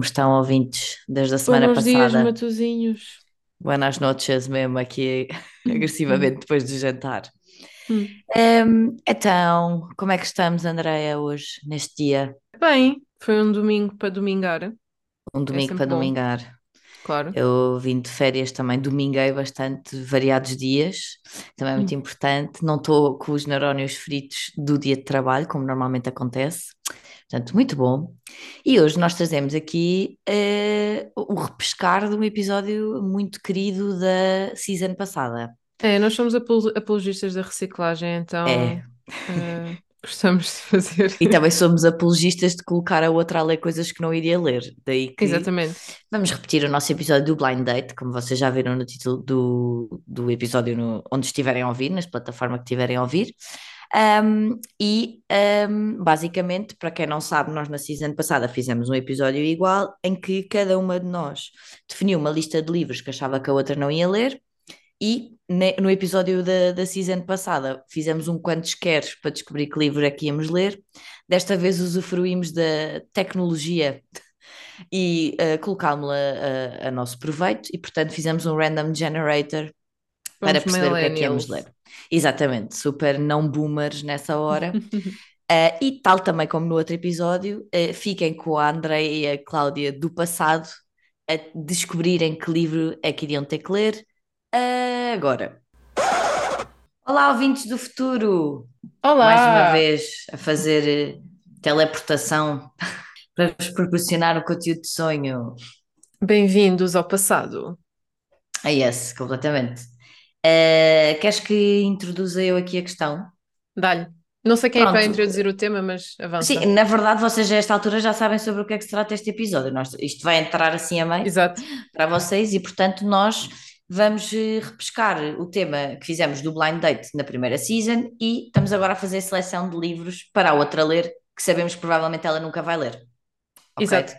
Como estão ouvintes desde a semana Buenos dias, passada? Matosinhos. Buenas noches mesmo aqui Hum, agressivamente depois do jantar. hum. Hum, então, como é que estamos, Andreia, hoje, neste dia? Bem, foi um domingo para domingar. Um É domingo para sempre bom, domingar. claro. Eu vim de férias também, dominguei bastante, variados dias, também é muito Hum. importante. Não estou com os neurónios fritos do dia de trabalho, como normalmente acontece. Portanto, muito bom. E hoje nós trazemos aqui eh, o repescar de um episódio muito querido da season passada. É, nós somos apolo- apologistas da reciclagem, então É, eh, gostamos de fazer. e também somos apologistas de colocar a outra a ler coisas que não iria ler. Daí que Exatamente. vamos repetir o nosso episódio do Blind Date, como vocês já viram no título do, do episódio, no- onde estiverem a ouvir, nas plataformas que estiverem a ouvir. Um, e um, basicamente, para quem não sabe, nós na season passada fizemos um episódio igual em que cada uma de nós definiu uma lista de livros que achava que a outra não ia ler, e no episódio da, da season passada fizemos um quantos queres para descobrir que livro é que íamos ler. Desta vez usufruímos da tecnologia e uh, colocámos-la a, a nosso proveito, e portanto fizemos um random generator para perceber o que é que íamos millennials. ler. Exatamente, super não boomers nessa hora. Uh, e tal também como no outro episódio, uh, fiquem com a Andreia e a Cláudia do passado a descobrirem que livro é que iriam ter que ler uh, agora. Olá, ouvintes do futuro! Mais uma Olá! vez a fazer teleportação para vos proporcionar um conteúdo de sonho. Bem-vindos ao passado. Ah, yes, completamente. Uh, queres que introduza eu aqui a questão? Dá-lhe. Não sei quem é que vai Pronto, introduzir o tema, mas Sim, avança. na verdade, vocês a esta altura já sabem sobre o que é que se trata este episódio. Nós, isto vai entrar assim a meio Exato. para vocês e, portanto, nós vamos eh, repescar o tema que fizemos do Blind Date na primeira season e estamos agora a fazer seleção de livros para a outra ler, que sabemos que provavelmente ela nunca vai ler. Ok? Exato.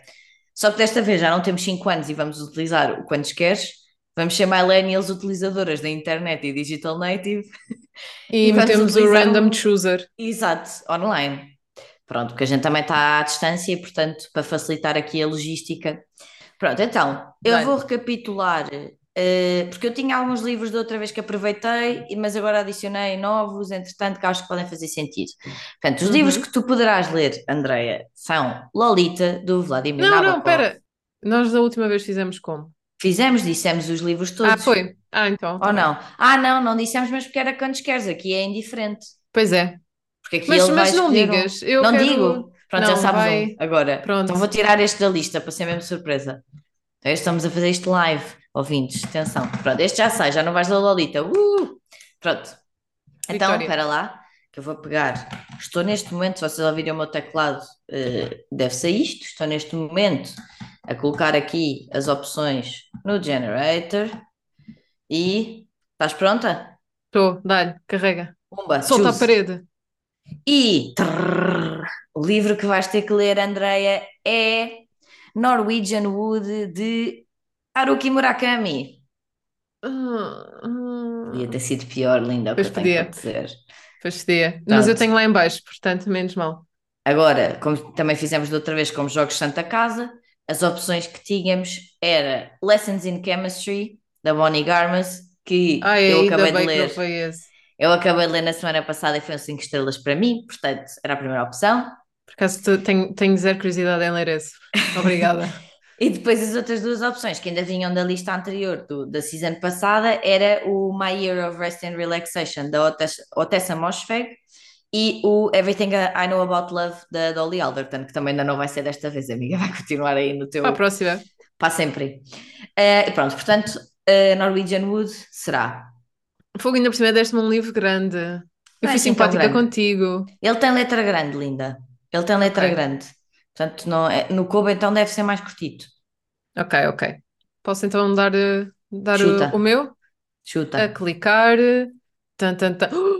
Só que desta vez já não temos 5 anos e vamos utilizar o quantos queres. Vamos ser millennials utilizadoras da internet e digital native E, e metemos o random o, chooser. Exato, online. Pronto, porque a gente também está à distância e, portanto, para facilitar aqui a logística. Pronto, então, eu Dá-lhe. vou recapitular, eh, porque eu tinha alguns livros da outra vez que aproveitei, mas agora adicionei novos, entretanto, que acho que podem fazer sentido. Portanto, os livros Uhum. que tu poderás ler, Andreia, são Lolita, do Vladimir Não, não, Nabokov. pera. Nós da última vez fizemos como? Fizemos, dissemos os livros Ah, todos, foi. Ah, então, ou tá bem. não? Ah, não, não dissemos, mas porque era quantos queres, aqui é indiferente. Pois é. Porque aqui Mas, ele vai mas não escolher um. digas. Eu Não quero. digo. Pronto, já Não, sabes um vai. agora. Então Pronto. vou tirar este da lista para ser mesmo surpresa. Então, estamos a fazer isto live, ouvintes, atenção. Pronto, este já sai, já não vais da Lolita. Uh! Pronto. Então, Vitória. espera lá, que eu vou pegar. Estou neste momento, se vocês ouvirem o meu teclado, eh, deve ser isto. Estou neste momento a colocar aqui as opções no generator e estás pronta? Estou, dá-lhe, carrega. Pumba, Solta a choose. parede. E trrr, o livro que vais ter que ler, Andreia, é Norwegian Wood de Haruki Murakami. Ah, Podia ah. ter sido pior, linda, Pois podia, dizer. pois podia. Mas eu tenho lá em baixo, portanto, menos mal. Agora, como também fizemos da outra vez como Jogos Santa Casa, as opções que tínhamos era Lessons in Chemistry, da Bonnie Garmas, que Ai, eu acabei de ler. Eu acabei de ler na semana passada e foi um 5 estrelas para mim, portanto, era a primeira opção. Por acaso tu- tenho, tenho zero curiosidade em ler esse. Obrigada. E depois as outras duas opções que ainda vinham da lista anterior do- da season passada era o My Year of Rest and Relaxation da Otessa, Otessa Moshfegh e o Everything I Know About Love da Dolly Alderton, que também ainda não vai ser desta vez, amiga, vai continuar aí no Para a teu próxima. para sempre. E pronto, portanto, eh, Norwegian Wood será. Fogo ainda por cima deste-me um livro grande. Eu Não é fui tão simpática contigo. Ele tem letra grande, linda. Ele tem letra Ok, grande. Portanto, não é, no Kobo então deve ser mais curtito. ok, ok. Posso então dar, eh, dar o, Chuta, o meu? A chuta. clicar. Tan, tan, tan.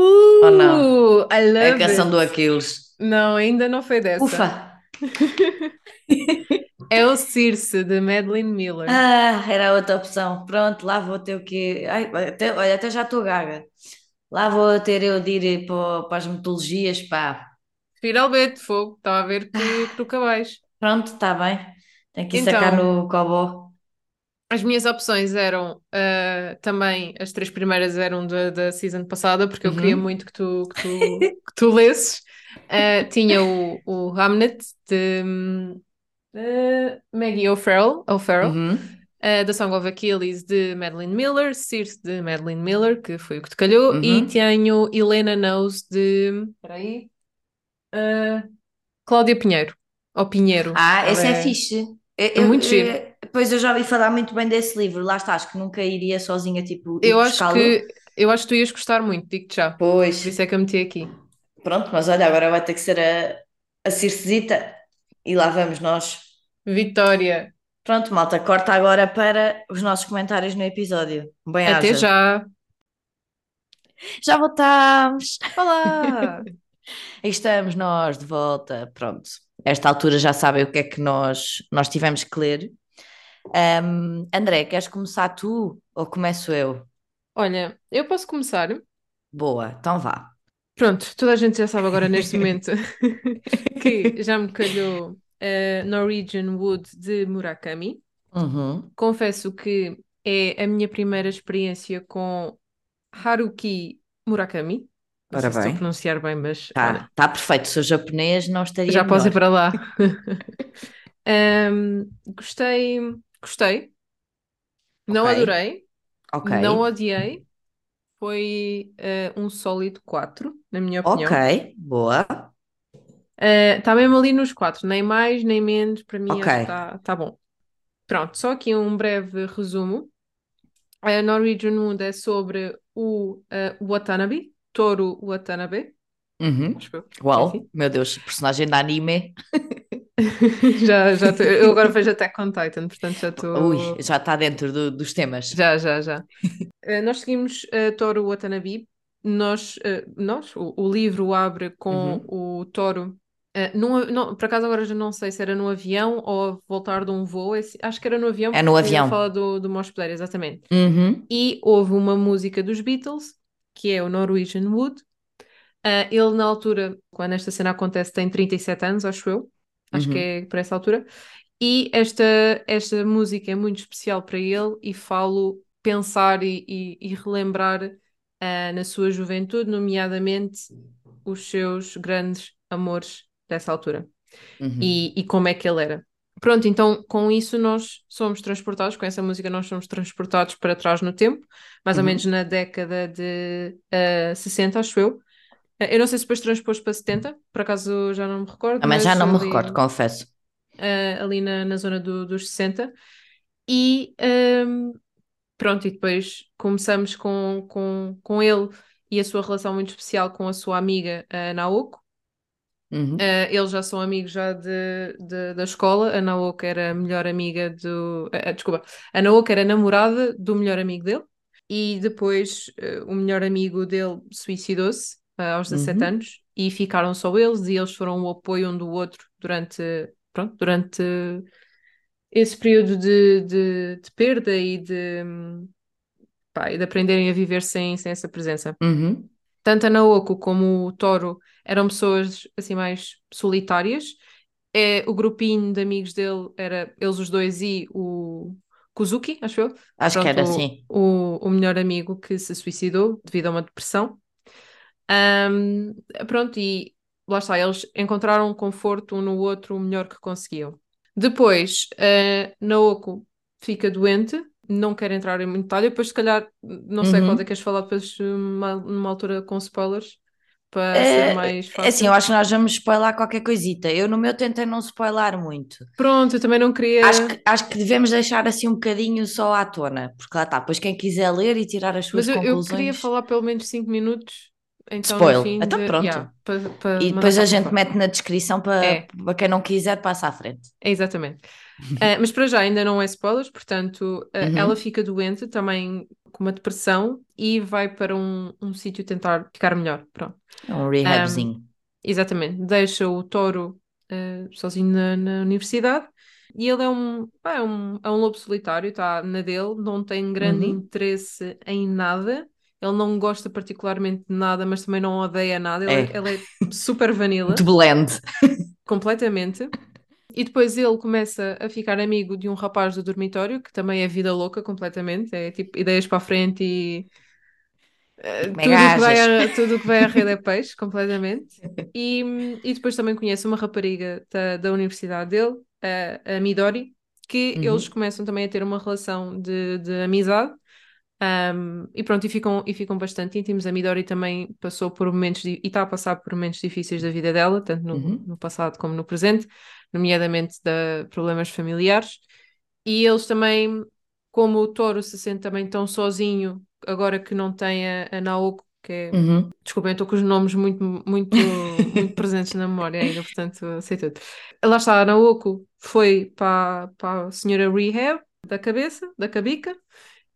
Oh não, Uh, I a love canção it. do Aquiles. Não, ainda não foi dessa. Ufa! É o Circe, de Madeline Miller. Ah, era a outra opção. Pronto, lá vou ter o quê? Ai, até, olha, até já estou gaga. Lá vou ter eu de ir para, para as mitologias, pá. Finalmente, fogo. Estava a ver que, que nunca vais. Pronto, está bem. Tem que ir sacar Então- no Cobó. As minhas opções eram ah, também, as três primeiras eram da, da season passada, porque eu Uhum. queria muito que tu, que tu, que tu lesses. Ah, tinha o, o Hamnet de ah, Maggie O'Farrell, O'Farrell Uhum. uh, The Song of Achilles de Madeline Miller, Circe de Madeline Miller, que foi o que te calhou, Uhum. e tenho Helena Knows de. Espera aí. Uh, Cláudia Pinheiro. Ou Pinheiro. Ah, Ela esse é, fixe. Eu, é muito eu- giro. Pois eu já ouvi falar muito bem desse livro. Lá está, acho que nunca iria sozinha, tipo, Eu acho que, eu acho que tu ias gostar muito, digo-te já. Por Pois, isso é que eu meti aqui. pronto, mas olha, agora vai ter que ser a, a Circezita. E lá vamos nós. Vitória. Pronto, malta, corta agora para os nossos comentários no episódio. Bem Até haja. já. Já voltámos! Olá! Aí estamos nós de volta. Pronto, esta altura já sabem o que é que nós, nós tivemos que ler. Ahm, André, queres começar tu ou começo eu? Olha, eu posso começar. Boa, então vá. Pronto, toda a gente já sabe agora neste momento que já me calhou uh, Norwegian Wood de Murakami. Uhum. Confesso que é a minha primeira experiência com Haruki Murakami. Não Ora sei se estou a pronunciar bem, mas Tá, tá perfeito. Se eu japonês, não estaria já posso ir melhor. para lá. Ahm, gostei, gostei. Não Ok. adorei, Ok. não odiei. Foi eh, um sólido 4, na minha opinião. Ok, boa. Está mesmo ali nos 4, nem mais nem menos, para mim acho que está tá bom. Pronto, só aqui um breve resumo. A Norwegian Wood é sobre o eh, Watanabe, Toru Watanabe, Uhum. acho eu. Uau, Enfim. meu Deus, personagem de anime. Já, já tô- eu agora vejo Attack on Titan, portanto já estou. Ui, já está dentro do- dos temas. Já, já, já. Eh, nós seguimos a Toru Watanabe. Nós, eh, nós o, o livro abre com o Toru. eh, num, não, por acaso agora já não sei se era no avião ou voltar de um voo. esse- acho que era no avião, É no avião. fala do, do hospedeiro, exatamente. Uhum. E houve uma música dos Beatles, que é o Norwegian Wood. Ele, na altura, quando esta cena acontece, tem 37 anos, acho eu. Acho Uhum. que é por essa altura. E esta, esta música é muito especial para ele e falo pensar e, e- e relembrar ah, na sua juventude, nomeadamente os seus grandes amores dessa altura Uhum. e, e como é que ele era. Pronto, então com isso nós somos transportados, com essa música nós somos transportados para trás no tempo, mais ou Uhum. menos na década de ah, 60, acho eu. Eu não sei se depois transpôs para 70, por acaso já não me recordo, Ah, mas já não me ali, recordo, confesso. ah, ali na, na zona do- dos 60. E ahm, pronto, e depois começamos com, com, com ele e a sua relação muito especial com a sua amiga a Naoko. Uhum. Uh, eles já são amigos já de, de- da escola. A Naoka era a melhor amiga do. ah, desculpa, a Naoka era namorada do melhor amigo dele. E depois uh, o melhor amigo dele suicidou-se ah, aos 17 Uhum. anos e ficaram só eles e eles foram o apoio um do outro durante, pronto, durante esse período de, de, de perda e de, pá, e de aprenderem a viver sem, sem essa presença Uhum. tanto a Naoko como o Toro eram pessoas assim mais solitárias. É, o grupinho de amigos dele era eles os dois e o Kuzuki, acho eu. Acho que Pronto, era o- assim. O, o melhor amigo que se suicidou devido a uma depressão. Ahm, pronto, e lá está, eles encontraram conforto um no outro o melhor que conseguiam. Depois, a Naoko fica doente, não quero entrar em muito detalhe, depois se calhar, não sei Uhum. qual é que queres falar depois numa, numa altura com spoilers, para É, ser mais é fácil. assim, eu acho que nós vamos spoiler qualquer coisita. Eu no meu tentei não spoiler muito. Pronto, eu também não queria... Acho que, acho que devemos deixar assim um bocadinho só à tona, porque lá está, depois quem quiser ler e tirar as suas Mas eu, eu queria conclusões. falar pelo menos 5 minutos, então Spoil. fim Então de... pronto. yeah, E depois a gente fora. mete na descrição para, É. quem não quiser, passa à frente. Exatamente. Ah, mas para já ainda não é spoilers, portanto, ah, Uhum. ela fica doente também com uma depressão e vai para um, um sítio tentar ficar melhor. Pronto. É um rehabzinho. Exatamente. Deixa o Toro ah, sozinho na, na universidade e ele é um, é um, é um lobo solitário, está na dele, não tem grande Uhum. interesse em nada. Ele não gosta particularmente de nada, mas também não odeia nada. Ele É. é, ele é super vanilla. De blend. completamente. e depois ele começa a ficar amigo de um rapaz do dormitório, que também é vida louca completamente, é tipo ideias para a frente e uh, tudo que vai a, tudo que vai a rede é peixe, completamente. E, e depois também conhece uma rapariga da, da universidade dele, a, a Midori, que uhum. eles começam também a ter uma relação de, de amizade. Um, e pronto, e ficam, e ficam bastante íntimos. A Midori também passou por momentos e está a passar por momentos difíceis da vida dela, tanto no, uhum. no passado como no presente, nomeadamente de problemas familiares. E eles também, como o Toro se sente também tão sozinho, agora que não tem a, a Naoko, que é, uhum. desculpem, estou com os nomes muito, muito, muito presentes na memória ainda, portanto sei tudo. Lá está, a Naoko foi para, para a senhora Rehab da cabeça, da cabica,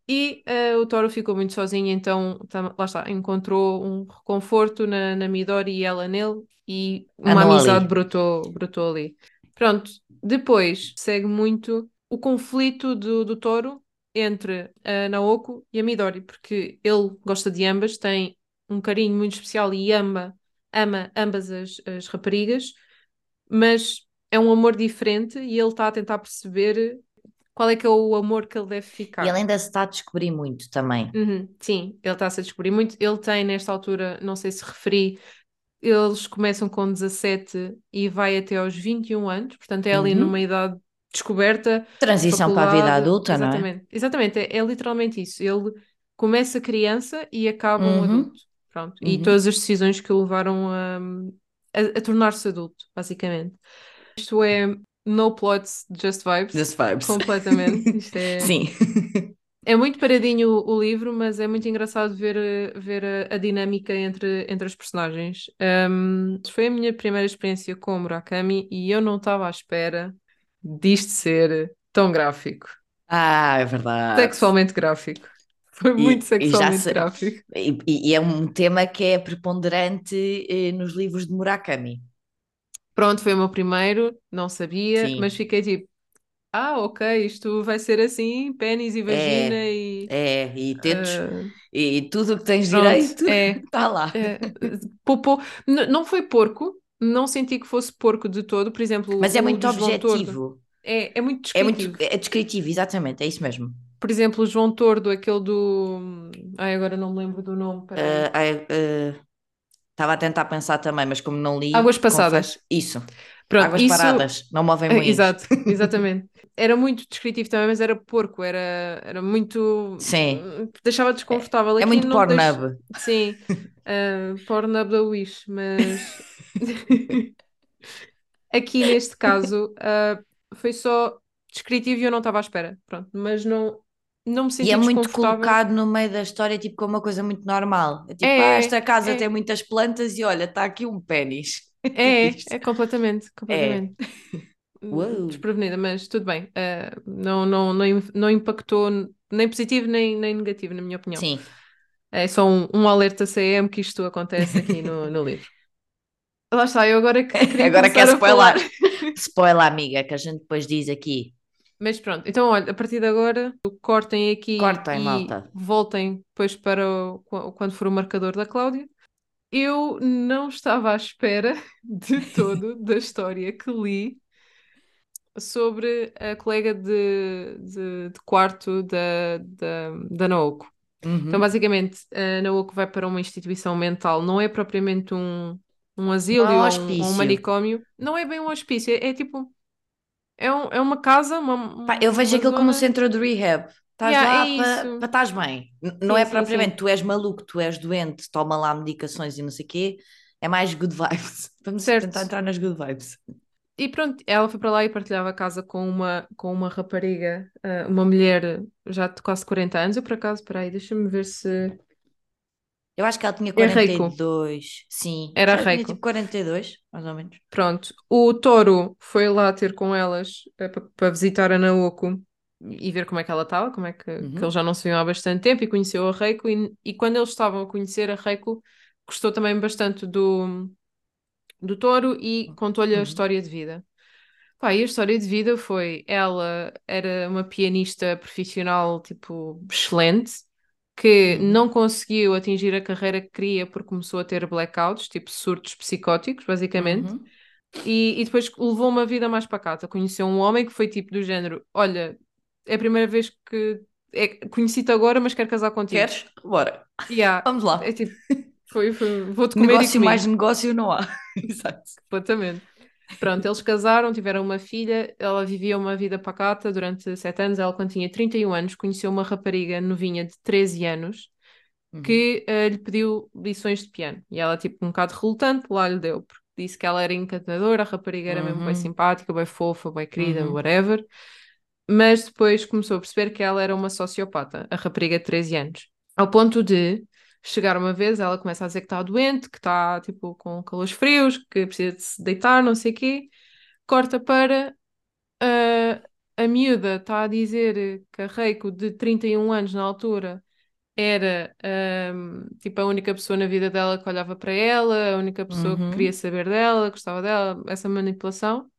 e uh, o Toro ficou muito sozinho, então lá está, encontrou um reconforto na, na Midori e ela nele, e uma amizade brotou, brotou ali. Pronto, depois segue muito o conflito do, do Toro entre a Naoko e a Midori, porque ele gosta de ambas, tem um carinho muito especial e ama, ama ambas as, as raparigas, mas é um amor diferente e ele está a tentar perceber qual é que é o amor que ele deve ficar. E ele ainda se está a descobrir muito também. Uhum, sim, ele está-se a descobrir muito. Ele tem, nesta altura, não sei se referi, eles começam com 17 e vai até aos 21 anos, portanto é ali uhum. numa idade descoberta. Transição para a vida adulta, exatamente, não é? Exatamente, é, é, literalmente isso. Ele começa criança e acaba uhum. um adulto. Pronto. Uhum. E todas as decisões que o levaram a, a, a tornar-se adulto, basicamente. Isto é no plots, just vibes. Just vibes. Completamente. Isto é... Sim. É muito paradinho o, o, livro, mas é muito engraçado ver, ver a, a dinâmica entre, entre as personagens. Um, foi a minha primeira experiência com Murakami e eu não estava à espera disto ser tão gráfico. Ah, é verdade. Sexualmente gráfico. Foi muito e, sexualmente e gráfico. E, e, é um tema que é preponderante eh, nos livros de Murakami. Pronto, foi o meu primeiro, não sabia, Sim. mas fiquei tipo, ah, ok, isto vai ser assim, pênis e vagina é, e. É, e tetos uh, e tudo o que tens pronto, direito está é, lá. É, popô. Não foi porco, não senti que fosse porco de todo, por exemplo. Mas é muito objetivo. É, é muito descritivo. É muito é descritivo, exatamente, é isso mesmo. Por exemplo, o João Tordo, aquele do. Ai, agora não me lembro do nome. Uh, uh, Estava a tentar pensar também, mas como não li. Águas passadas. Confesso, isso. Pronto, Águas isso... paradas, não movem muito. Exato, exatamente. Era muito descritivo também, mas era porco, era, era muito. Sim. Deixava desconfortável. É, é muito Pornhub. Deixo... Sim, uh, Pornhub da Wish, mas. Aqui neste caso uh, foi só descritivo e eu não estava à espera. Pronto, mas não, não me senti E é muito colocado no meio da história, tipo, como uma coisa muito normal. É tipo, é, ah, esta casa é. tem muitas plantas e olha, está aqui um pênis. É, é completamente, completamente. É. Desprevenida, mas tudo bem. Uh, não, não, não, não impactou nem positivo nem, nem negativo, na minha opinião. Sim. É só um, um alerta CM que isto acontece aqui no, no livro. Lá está, eu agora queria Agora quer spoiler. Spoiler, amiga, que a gente depois diz aqui. Mas pronto, então olha, a partir de agora, cortem aqui cortem, e malta. voltem depois para o, quando for o marcador da Cláudia. Eu não estava à espera de todo da história que li sobre a colega de, de, de quarto da, da, da Naoko. Uhum. Então, basicamente, a Naoko vai para uma instituição mental, não é propriamente um, um asilo ou um, um, manicômio, não é bem um hospício, é, é tipo é, um, é uma casa, uma. Pá, eu vejo aquilo zona... como um centro de rehab. Estás yeah, lá é para estás bem. Não sim, é propriamente sim. tu és maluco, tu és doente, toma lá medicações e não sei o quê. É mais good vibes. Vamos certo. tentar entrar nas good vibes. E pronto, ela foi para lá e partilhava a casa com uma, com uma rapariga, uh, uma mulher já de quase 40 anos. Eu por acaso, peraí, deixa-me ver se. Eu acho que ela tinha 42. É Sim. Era Reiko. Tinha tipo 42, mais ou menos. Pronto. O Toro foi lá ter com elas uh, para visitar a Naoko e ver como é que ela estava, como é que, uhum. que eles já não se viam há bastante tempo e conheceu a Reiko. E, e quando eles estavam a conhecer a Reiko, gostou também bastante do, do Toro e contou-lhe uhum. a história de vida. Pá, e a história de vida foi: ela era uma pianista profissional, tipo, excelente que não conseguiu atingir a carreira que queria porque começou a ter blackouts, tipo surtos psicóticos, basicamente. Uhum. E, e depois levou uma vida mais pacata. Conheceu um homem que foi tipo do género: Olha, é a primeira vez que é, conheci-te agora, mas quero casar contigo. Queres? Bora. Yeah. Vamos lá. É tipo, foi, foi vou-te comer Negócio e comer. mais negócio não há. Exato. Completamente. Pronto, eles casaram, tiveram uma filha, ela vivia uma vida pacata durante sete anos. Ela, quando tinha 31 anos, conheceu uma rapariga novinha de 13 anos Uhum. que eh, lhe pediu lições de piano. E ela, tipo, um bocado relutante, lá lhe deu, porque disse que ela era encantadora, a rapariga era mesmo bem Uhum. simpática, bem fofa, bem querida, Uhum. whatever. Mas depois começou a perceber que ela era uma sociopata, a rapariga de 13 anos. Ao ponto de chegar uma vez, ela começa a dizer que está doente, que está, tipo, com calores frios, que precisa de se deitar, não sei o quê. Corta para... ah, a miúda está a dizer que a Reiko, de 31 anos na altura, era ahm, tipo a única pessoa na vida dela que olhava para ela, a única pessoa que Uhum. queria saber dela, gostava dela, essa manipulação.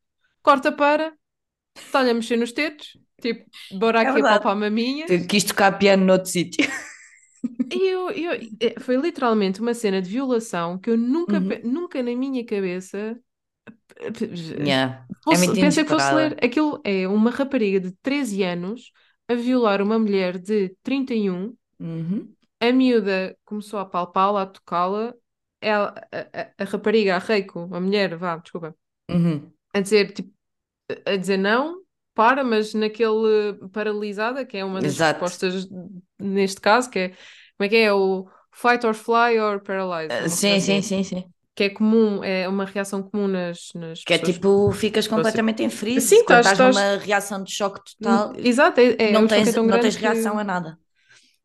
Corta para, está-lhe a mexer nos tetos, tipo, bora É aqui a verdade. palpar maminhas. Quis tocar piano noutro sítio. Eu, eu, é, foi literalmente uma cena de violação que eu nunca, Uhum. nunca na minha cabeça Yeah. É fosse- muito pensei que fosse ler. Aquilo é uma rapariga de 13 anos a violar uma mulher de 31 Uhum. A miúda começou a palpá-la, a tocá-la. Ela, a, a- a rapariga, a Reiko, a mulher, vá, desculpa, Uhum. a dizer, tipo, a dizer não, para, mas naquele paralisada, que é uma das Exato. respostas neste caso, que é, como é que é? O fight or fly or paralyze. Uma Sim, coisa sim, assim. sim, sim. Que é comum, é uma reação comum nas, nas Que é tipo, ficas completamente em freeze Sim, estás- estás numa reação de choque total. Exato, é, é, não é tens, tão não tens que- reação a nada.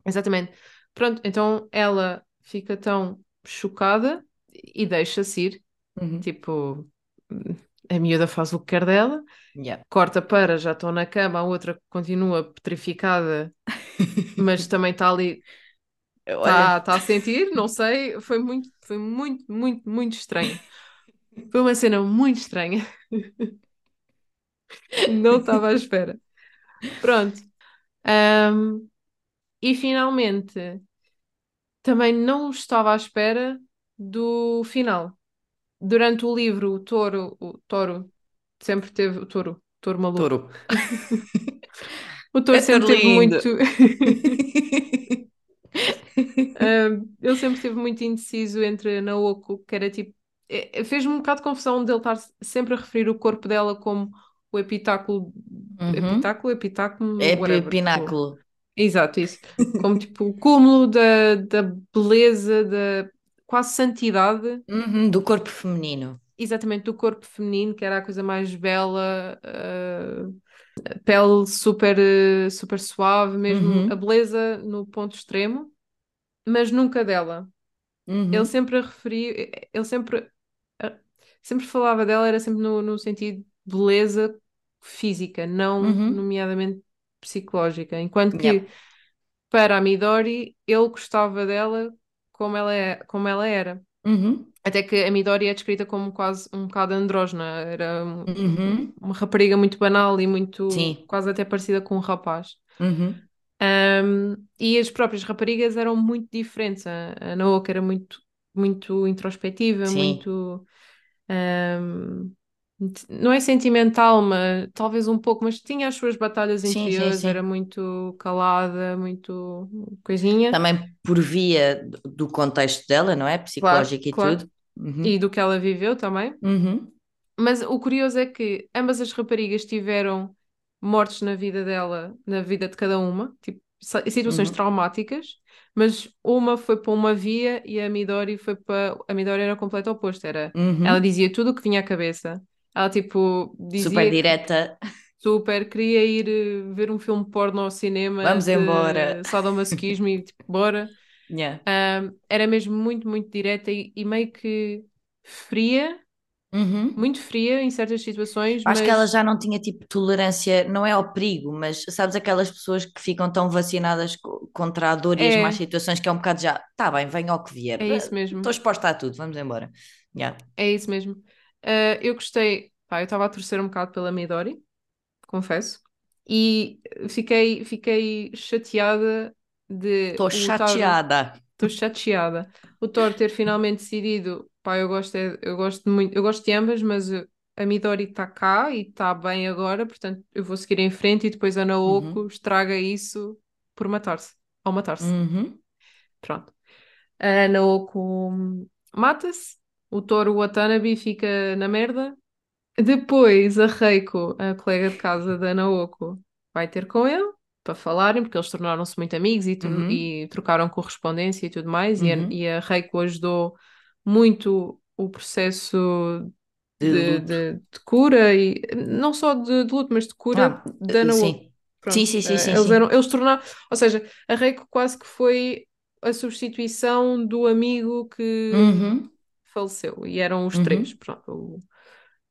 Exatamente. Pronto, então ela fica tão chocada e deixa-se ir. Uhum. Tipo, a miúda faz o que quer dela, Yeah. corta para, já estão na cama, a outra continua petrificada, mas também está ali, está tá a sentir, não sei. Foi muito, foi muito, muito, muito estranho. Foi uma cena muito estranha. Não estava à espera. Pronto. Ahm, e finalmente, também não estava à espera do final. Durante o livro, o touro, o touro sempre teve, o touro, touro maluco. touro. O touro É sempre touro teve muito. Ahm, ele sempre esteve muito indeciso entre Naoko, que era tipo. é- é- Fez-me um bocado de confusão dele estar sempre a referir o corpo dela como o epitáculo. Uhum. Epitáculo, epitáculo, É whatever. tipo, pináculo. Exato, isso. Como tipo o cúmulo da, da beleza, da quase santidade, Uhum, do corpo feminino. exatamente do corpo feminino, que era a coisa mais bela, a pele super, eh, super suave, mesmo Uhum. a beleza no ponto extremo, mas nunca dela. Uhum. Ele sempre a referia, ele sempre, ah, sempre falava dela, era sempre no, no sentido de beleza física, não Uhum. nomeadamente psicológica. Enquanto que Yeah. para a Midori, ele gostava dela como ela, é, como ela era. Uhum. Até que a Midori é descrita como quase um bocado andrógena, era um- Uhum. uma rapariga muito banal e muito, Sim. quase até parecida com um rapaz. Uhum. Um, e as próprias raparigas eram muito diferentes. A, a Naoki era muito, muito introspectiva, Sim. muito. um, não é sentimental, mas talvez um pouco, mas tinha as suas batalhas Sim, interiores, sim. era muito calada, muito coisinha. Também por via do- contexto dela, não é? Psicológico e claro. tudo. Uhum. E do que ela viveu também. Uhum. Mas o curioso é que ambas as raparigas tiveram mortes na vida dela, na vida de cada uma, tipo, situações Uhum. traumáticas, mas uma foi para uma via e a Midori foi para. A Midori era o completo oposto, era. Uhum. Ela dizia tudo o que vinha à cabeça. Ela, tipo, dizia Super direta. super, queria ir eh, ver um filme porno ao cinema Vamos de embora. sadomasoquismo e tipo, bora. Yeah. Ahm, era mesmo muito, muito direta e, e meio que fria, Uhum. muito fria em certas situações, Acho mas que ela já não tinha tipo tolerância, não é ao perigo, mas sabes aquelas pessoas que ficam tão vacinadas co- contra a dor e as É. más situações que é um bocado já, tá bem, venha ao que vier. é isso mesmo. Estou exposta a tudo, vamos embora. Yeah. É isso mesmo. Ah, eu gostei, pá, eu estava a torcer um bocado pela Midori, confesso, e fiquei, fiquei chateada de Estou chateada. Estou chateada. O Thor ter finalmente decidido, pá, eu gosto, é- eu gosto muito, eu gosto de ambas, mas uh, a Midori está cá e está bem agora, portanto eu vou seguir em frente e depois a Naoko Uhum. estraga isso por matar-se, ao matar-se. Uhum. Pronto. A Naoko hum, mata-se, o Toru Watanabe fica na merda. Depois a Reiko, a colega de casa da Naoko, vai ter com ele para falarem, porque eles tornaram-se muito amigos e, Uhum. e trocaram correspondência e tudo mais. E, a, Uhum. e a Reiko ajudou muito o processo De de, de- de cura, e não só de, de luto, mas de cura Ah, da Naoko. sim. Pronto, Sim, sim, sim, eh, sim, eles eram, eles tornaram, ou seja, a Reiko quase que foi a substituição do amigo que Uhum. Faleceu e eram os Uhum. três, pronto,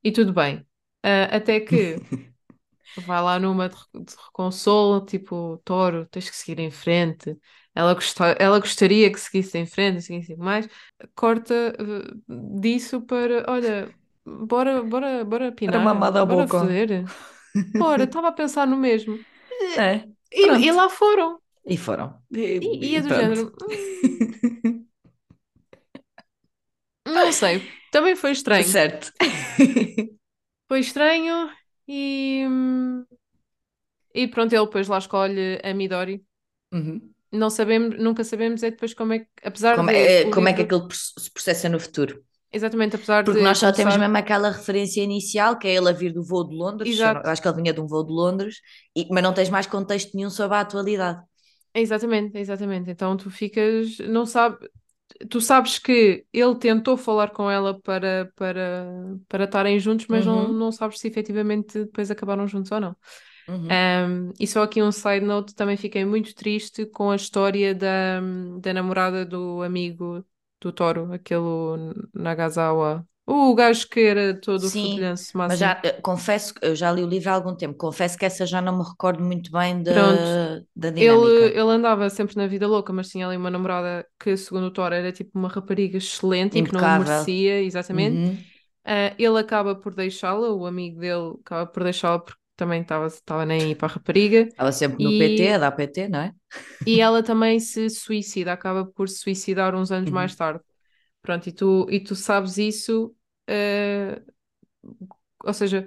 e tudo bem. Ah, até que vai lá numa de, de consolo, tipo, Toro, tens que seguir em frente. Ela, ela gostaria que seguisse em frente, seguisse mais. Corta eh, disso para, olha, bora, bora, bora Era pinar, mamada à bora boca. foder. Bora, estava a pensar no mesmo. É, E, e lá foram. E foram. E, E, e e é do pronto. género. "Hum, não sei, também foi estranho. Certo. Foi estranho e. E pronto, ele depois lá escolhe a Midori. Uhum. Não sabemos, nunca sabemos é depois como é que, apesar Como de é, como é que aquilo se processa no futuro? exatamente, apesar Porque de nós só temos começar- mesmo aquela referência inicial, que é ele a vir do voo de Londres. Exato. Eu acho que ele vinha de um voo de Londres, e- mas não tens mais contexto nenhum sobre a atualidade. Exatamente, exatamente. Então tu ficas, não sabe, tu sabes que ele tentou falar com ela para para para estarem juntos, mas não, Uhum. não sabes se efetivamente depois acabaram juntos ou não. Uhum. Um, e só aqui um side note, também fiquei muito triste com a história da, da namorada do amigo do Toro, aquele Nagasawa. O gajo que era todo Sim, fudilhanço, Mas já eh, confesso, que eu já li o livro há algum tempo, confesso que essa já não me recordo muito bem da, Pronto. da Ele, dinâmica. ele andava sempre na vida louca, mas tinha ali uma namorada que, segundo o Thor, era tipo uma rapariga excelente e que não Impecável. merecia, exatamente. Uhum. Ah, ele acaba por deixá-la, o amigo dele acaba por deixá-la porque também estava estava nem aí para a rapariga. Estava sempre no E- PT, a dar PT, não é? E ela também se suicida, acaba por se suicidar uns anos Uhum. mais tarde. Pronto, e tu, e tu sabes isso, eh, ou seja,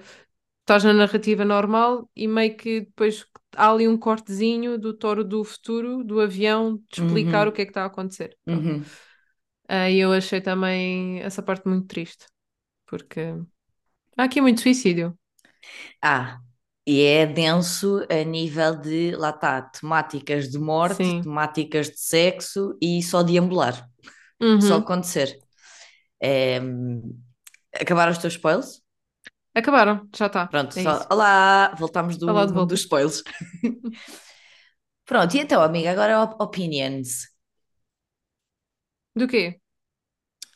estás na narrativa normal e meio que depois há ali um cortezinho do touro do futuro, do avião, de explicar Uhum. o que é que está a acontecer. Uhum. Ah, E eu achei também essa parte muito triste, porque há aqui muito suicídio. Ah, e é denso a nível de, lá está, temáticas de morte, Sim. temáticas de sexo e só deambular, Uhum. só acontecer. É, acabaram os teus spoils? Acabaram, já está. Pronto, É só, isso. olá, voltámos do Olá volta. dos spoils. Pronto, e então, amiga, agora op- opinions. Do quê?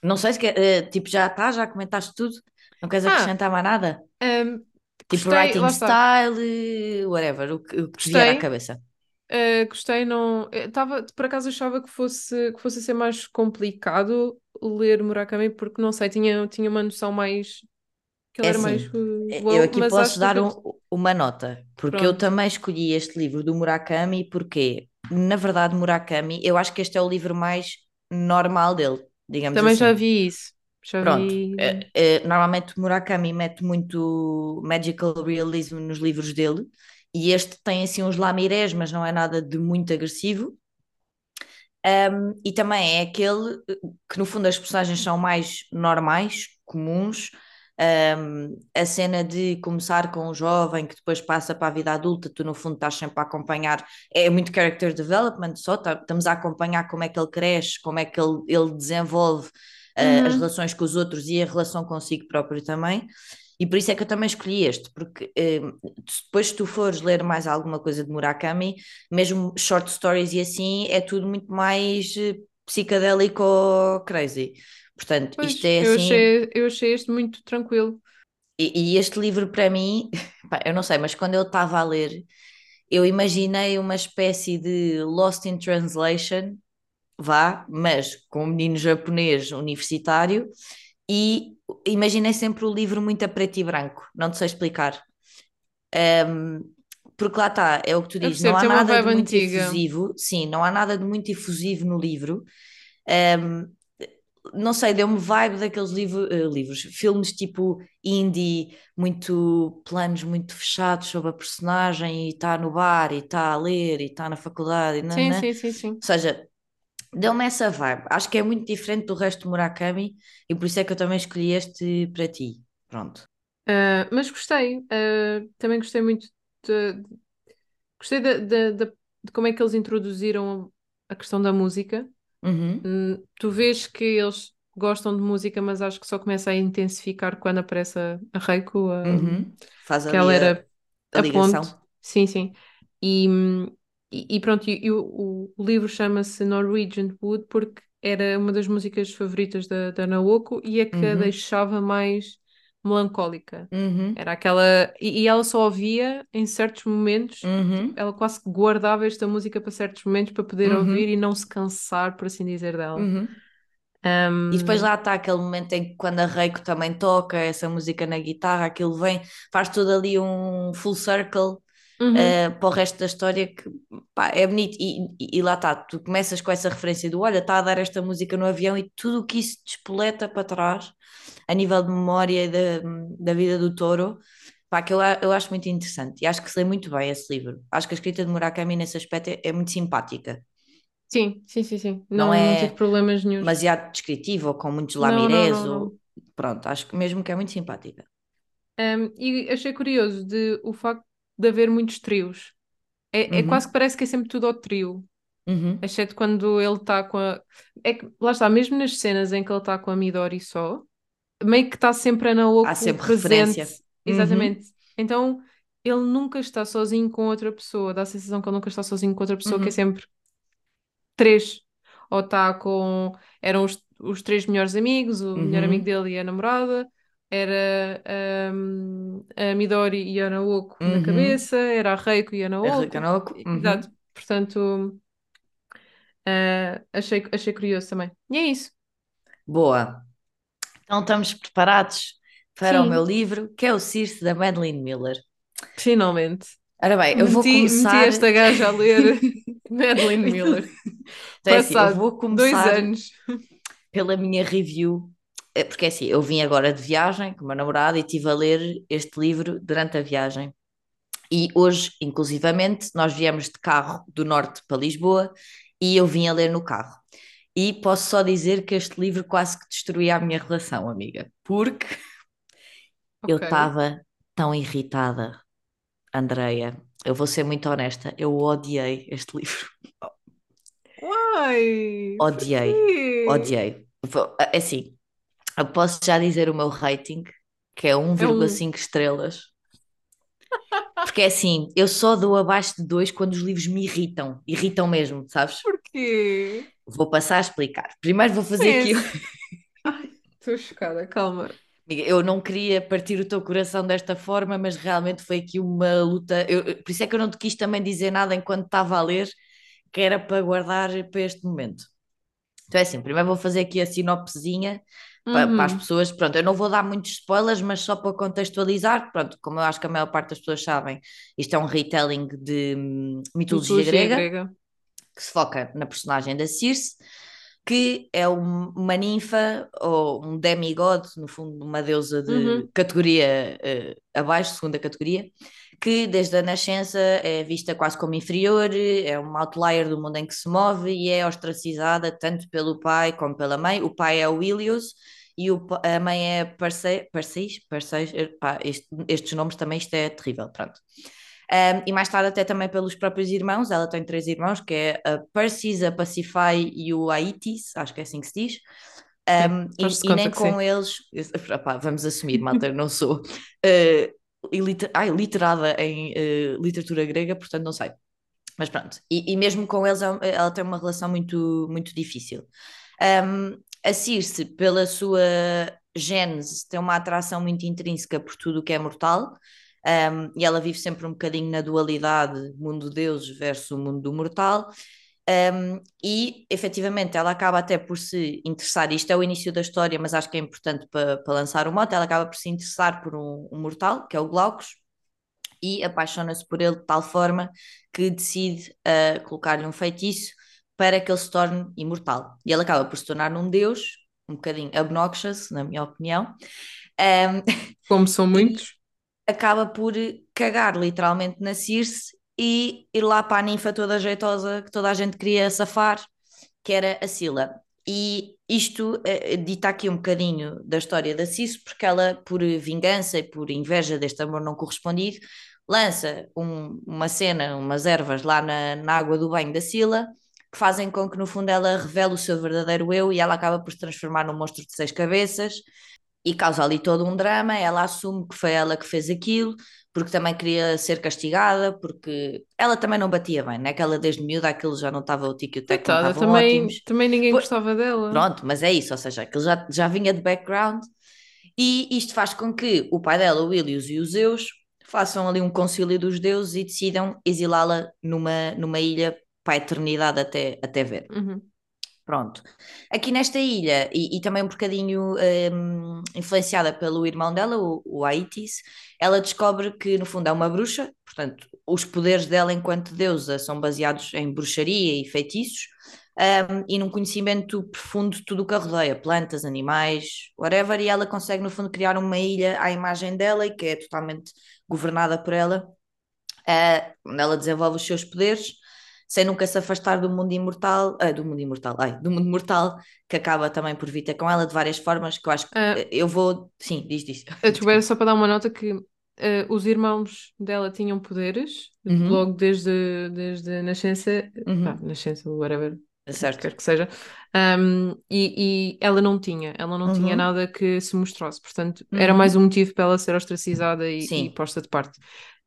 Não sei se quer, eh, tipo, já está, já comentaste tudo? Não queres Ah, acrescentar mais nada? Ahm, Tipo, gostei, writing style, whatever, o que, o que te vier à cabeça. Uh, gostei, não. eu Tava, por acaso achava que fosse, que fosse ser mais complicado ler Murakami, porque não sei, tinha, tinha uma noção mais. que ele É era mais assim, uh, eu aqui posso que dar eu- um- uma nota, porque eu Pronto. também escolhi este livro do Murakami, porque, na verdade, Murakami, eu acho que este é o livro mais normal dele, digamos Também já assim. vi isso. Já Pronto, vi. eh, eh, normalmente Murakami mete muito magical realism nos livros dele, e este tem assim uns lamirés, mas não é nada de muito agressivo. Um, e também é aquele eh, que no fundo as personagens são mais normais, comuns. Um, a cena de começar com um jovem que depois passa para a vida adulta, tu no fundo estás sempre a acompanhar, é muito character development só, tá- estamos a acompanhar como é que ele cresce, como é que ele, ele desenvolve as Uhum. relações com os outros e a relação consigo próprio também. E por isso é que eu também escolhi este, porque um, depois se tu fores ler mais alguma coisa de Murakami, mesmo short stories e assim, é tudo muito mais eh, psicadélico crazy. Portanto, Pois, isto é eu assim. achei, eu achei este muito tranquilo. E, e este livro para mim, pá, eu não sei, mas quando eu estava a ler, eu imaginei uma espécie de Lost in Translation, vá, mas com um menino japonês universitário, e imaginei sempre o livro muito a preto e branco, não te sei explicar. Um, porque lá está, é o que tu dizes, não há uma nada de muito antiga. efusivo, sim, não há nada de muito efusivo no livro. Um, não sei, deu-me vibe daqueles livro, uh, livros, filmes tipo indie, muito planos, muito fechados sobre a personagem e está no bar e está a ler e está na faculdade. E Sim, nanã. sim, sim, sim. Ou seja, deu-me essa vibe. Acho que é muito diferente do resto do Murakami e por isso é que eu também escolhi este para ti. Pronto. Uh, mas gostei, uh, também gostei muito de, gostei de, de, de, de como é que eles introduziram a questão da música. Uhum, Hum, tu vês que eles gostam de música, mas acho que só começa a intensificar quando aparece a, a Reiko, a- uhum. Faz que ela a, era a a ponte. Sim, sim. E, hum, e, e pronto, e, e o, o- livro chama-se Norwegian Wood porque era uma das músicas favoritas da, da Naoko e a que a Uhum, deixava mais melancólica. uhum, Era aquela. E, e ela só ouvia em certos momentos, tipo, uhum, ela quase que guardava esta música para certos momentos para poder ouvir uhum, e não se cansar, por assim dizer, dela. uhum. E depois Um, lá está aquele momento em que quando a Reiko também toca essa música na guitarra, aquilo vem, faz tudo ali um full circle uhum, eh, para o resto da história que pá, é bonito. E, e- e lá está, tu começas com essa referência do olha, está a dar esta música no avião e tudo o que isso despoleta para trás, a nível de memória e da, da vida do Toro, pá, que eu, eu acho muito interessante. E acho que se lê muito bem esse livro. Acho que a escrita de Murakami nesse aspecto é, é muito simpática. sim, sim, sim, sim. Não Não, não tive é problemas nenhuns. demasiado descritiva ou com muitos lamirés ou pronto, acho que mesmo que é muito simpática. Um, e achei curioso de o facto de haver muitos trios. É, é quase Uhum, que parece que é sempre tudo ao trio, uhum, exceto quando ele está com a. É que, lá está, mesmo nas cenas em que ele está com a Midori só, meio que está sempre a Há Naoko sempre presente. referência. Uhum, Exatamente. Então ele nunca está sozinho com outra pessoa. Dá a sensação que ele nunca está sozinho com outra pessoa, que é uhum, sempre três. Ou está com. Eram os, os três melhores amigos, o melhor amigo uhum, dele e a namorada. Era hum, a Midori e a Naoko na uhum. cabeça, era a Reiko e a A Naoko. Rekanoko, Exato. uhum. Portanto, ah, achei, achei curioso também. E é isso. Boa. Então estamos preparados para o meu Sim, livro, que é o Circe da Madeline Miller. finalmente. Ora bem, eu vou Meti, meti começar. esta gaja a ler Madeline Miller. Então é assim, eu Passado vou dois começar anos. pela minha review, porque é assim, eu vim agora de viagem com o meu namorado e estive a ler este livro durante a viagem. E hoje, inclusivamente, nós viemos de carro do norte para Lisboa e eu vim a ler no carro. E posso só dizer que este livro quase que destruía a minha relação, amiga, porque eu Ok. estava tão irritada, Andreia. Eu vou ser muito honesta, eu odiei este livro. Uai, Odiei, odiei. É assim, eu posso já dizer o meu rating, que é É um 1,5 estrelas. Porque é assim, eu só dou abaixo de 2 quando os livros me irritam. Irritam mesmo, sabes? porquê? Vou passar a explicar. Primeiro vou fazer aqui. Ai, estou chocada, calma. Eu não queria partir o teu coração desta forma, mas realmente foi aqui uma luta. Eu- por isso é que eu não te quis também dizer nada enquanto estava a ler, que era para guardar para este momento. Então é assim, primeiro vou fazer aqui a sinopsezinha para, para as Uhum. pessoas. Pronto, eu não vou dar muitos spoilers, mas só para contextualizar. Pronto, como eu acho que a maior parte das pessoas sabem, isto é um retelling de hum, mitologia Mitologia grega, grega. que se foca na personagem da Circe, que é um- uma ninfa ou um demigod, no fundo, uma deusa de Uhum. categoria eh, abaixo, segunda categoria, que desde a nascença é vista quase como inferior, é um outlier do mundo em que se move e é ostracizada tanto pelo pai como pela mãe. O pai é o Ilios e o a mãe é pá, este- estes nomes também, isto é terrível, pronto. Um, e mais tarde até também pelos próprios irmãos, ela tem três irmãos, que é a Persis, a Pacify e o Aitis, acho que é assim que se diz. Sim, Um, faz-se e, e nem com sim. eles, opá, vamos assumir, malta, não sou uh, ai, literada em uh, literatura grega, portanto não sei. Mas pronto, e, e mesmo com eles é ela tem uma relação muito, muito difícil. Um, a Circe, pela sua gênese, tem uma atração muito intrínseca por tudo o que é mortal, um, e ela vive sempre um bocadinho na dualidade mundo deus versus o mundo do mortal. Um, e efetivamente ela acaba até por se interessar, isto é o início da história, mas acho que é importante para, para lançar o mote, ela acaba por se interessar por um, um mortal, que é o Glaucus, e apaixona-se por ele de tal forma que decide uh, colocar-lhe um feitiço para que ele se torne imortal. E ele acaba por se tornar um deus um bocadinho obnoxious, na minha opinião. Um, Como são muitos. acaba por cagar literalmente na Circe e ir lá para a ninfa toda jeitosa que toda a gente queria safar, que era a Sila. E isto eh, dita aqui um bocadinho da história da Circe, porque ela, por vingança e por inveja deste amor não correspondido, lança um- uma cena, umas ervas lá na, na água do banho da Sila, que fazem com que no fundo ela revele o seu verdadeiro eu e ela acaba por se transformar num monstro de seis cabeças e causa ali todo um drama. Ela assume que foi ela que fez aquilo, porque também queria ser castigada, porque ela também não batia bem, né? Que ela desde miúda aquilo já não estava o tique e o teco não estavam também, ótimos. também ninguém Pois- gostava dela. Pronto, mas é isso, ou seja, aquilo já, já vinha de background e isto faz com que o pai dela, o Ilios e os Zeus, façam ali um concílio dos deuses e decidam exilá-la numa, numa ilha para a eternidade até, até ver. Uhum. Pronto. Aqui nesta ilha, e, e também um bocadinho hum, influenciada pelo irmão dela, o, o Aetis, ela descobre que no fundo é uma bruxa, portanto, os poderes dela enquanto deusa são baseados em bruxaria e feitiços, hum, e num conhecimento profundo de tudo o que a rodeia, plantas, animais, whatever, e ela consegue no fundo criar uma ilha à imagem dela e que é totalmente governada por ela, onde ela desenvolve os seus poderes sem nunca se afastar do mundo imortal, ah, do mundo imortal, ai, do mundo mortal, que acaba também por vir ter com ela de várias formas, que eu acho que eh, eu vou, sim, diz, diz. Desculpa era só para dar uma nota que eh, os irmãos dela tinham poderes, Uhum. logo desde, desde a nascença, Uhum. pá, nascença, whatever, Certo. quer que seja, Um, e, e ela não tinha, ela não tinha Uhum. nada que se mostrasse, portanto, era Uhum. mais um motivo para ela ser ostracizada e, e posta de parte.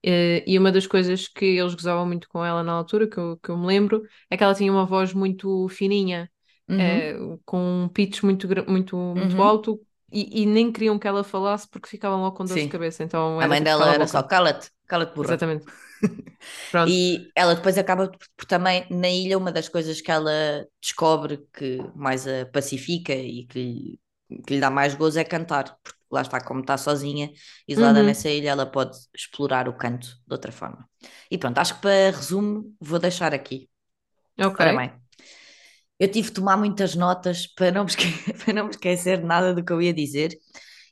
Eh, e uma das coisas que eles gozavam muito com ela na altura, que eu, que eu me lembro, é que ela tinha uma voz muito fininha, Uhum. eh, com um pitch muito, muito, muito Uhum. alto, e, e nem queriam que ela falasse porque ficavam logo com dor Sim. de cabeça. Então A mãe tipo, dela era só cala-te, cala-te burra. Exatamente. E ela depois acaba por, por também, na ilha, uma das coisas que ela descobre que mais a pacifica e que, lhe- que lhe dá mais gozo é cantar, porque lá está, como está sozinha, isolada Uhum. nessa ilha, ela pode explorar o canto de outra forma. E pronto, acho que para resumo, vou deixar aqui. Ok. Eu tive de tomar muitas notas para não esque- para não me esquecer de nada do que eu ia dizer.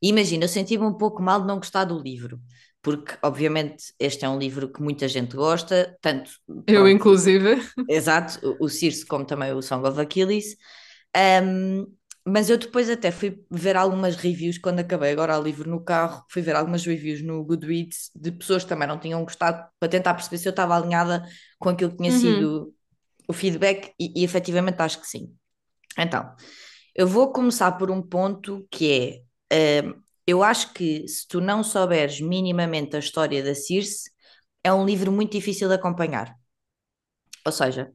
E imagina, eu senti-me um pouco mal de não gostar do livro, porque obviamente este é um livro que muita gente gosta, tanto Eu, pronto, inclusive. Exato, o, o Circe, como também o Song of Achilles. Um, mas eu depois até fui ver algumas reviews quando acabei agora o livro no carro, fui ver algumas reviews no Goodreads de pessoas que também não tinham gostado para tentar perceber se eu estava alinhada com aquilo que tinha Uhum. sido o feedback e, e efetivamente acho que sim. Então, eu vou começar por um ponto que é, um, eu acho que se tu não souberes minimamente a história da Circe, é um livro muito difícil de acompanhar. Ou seja,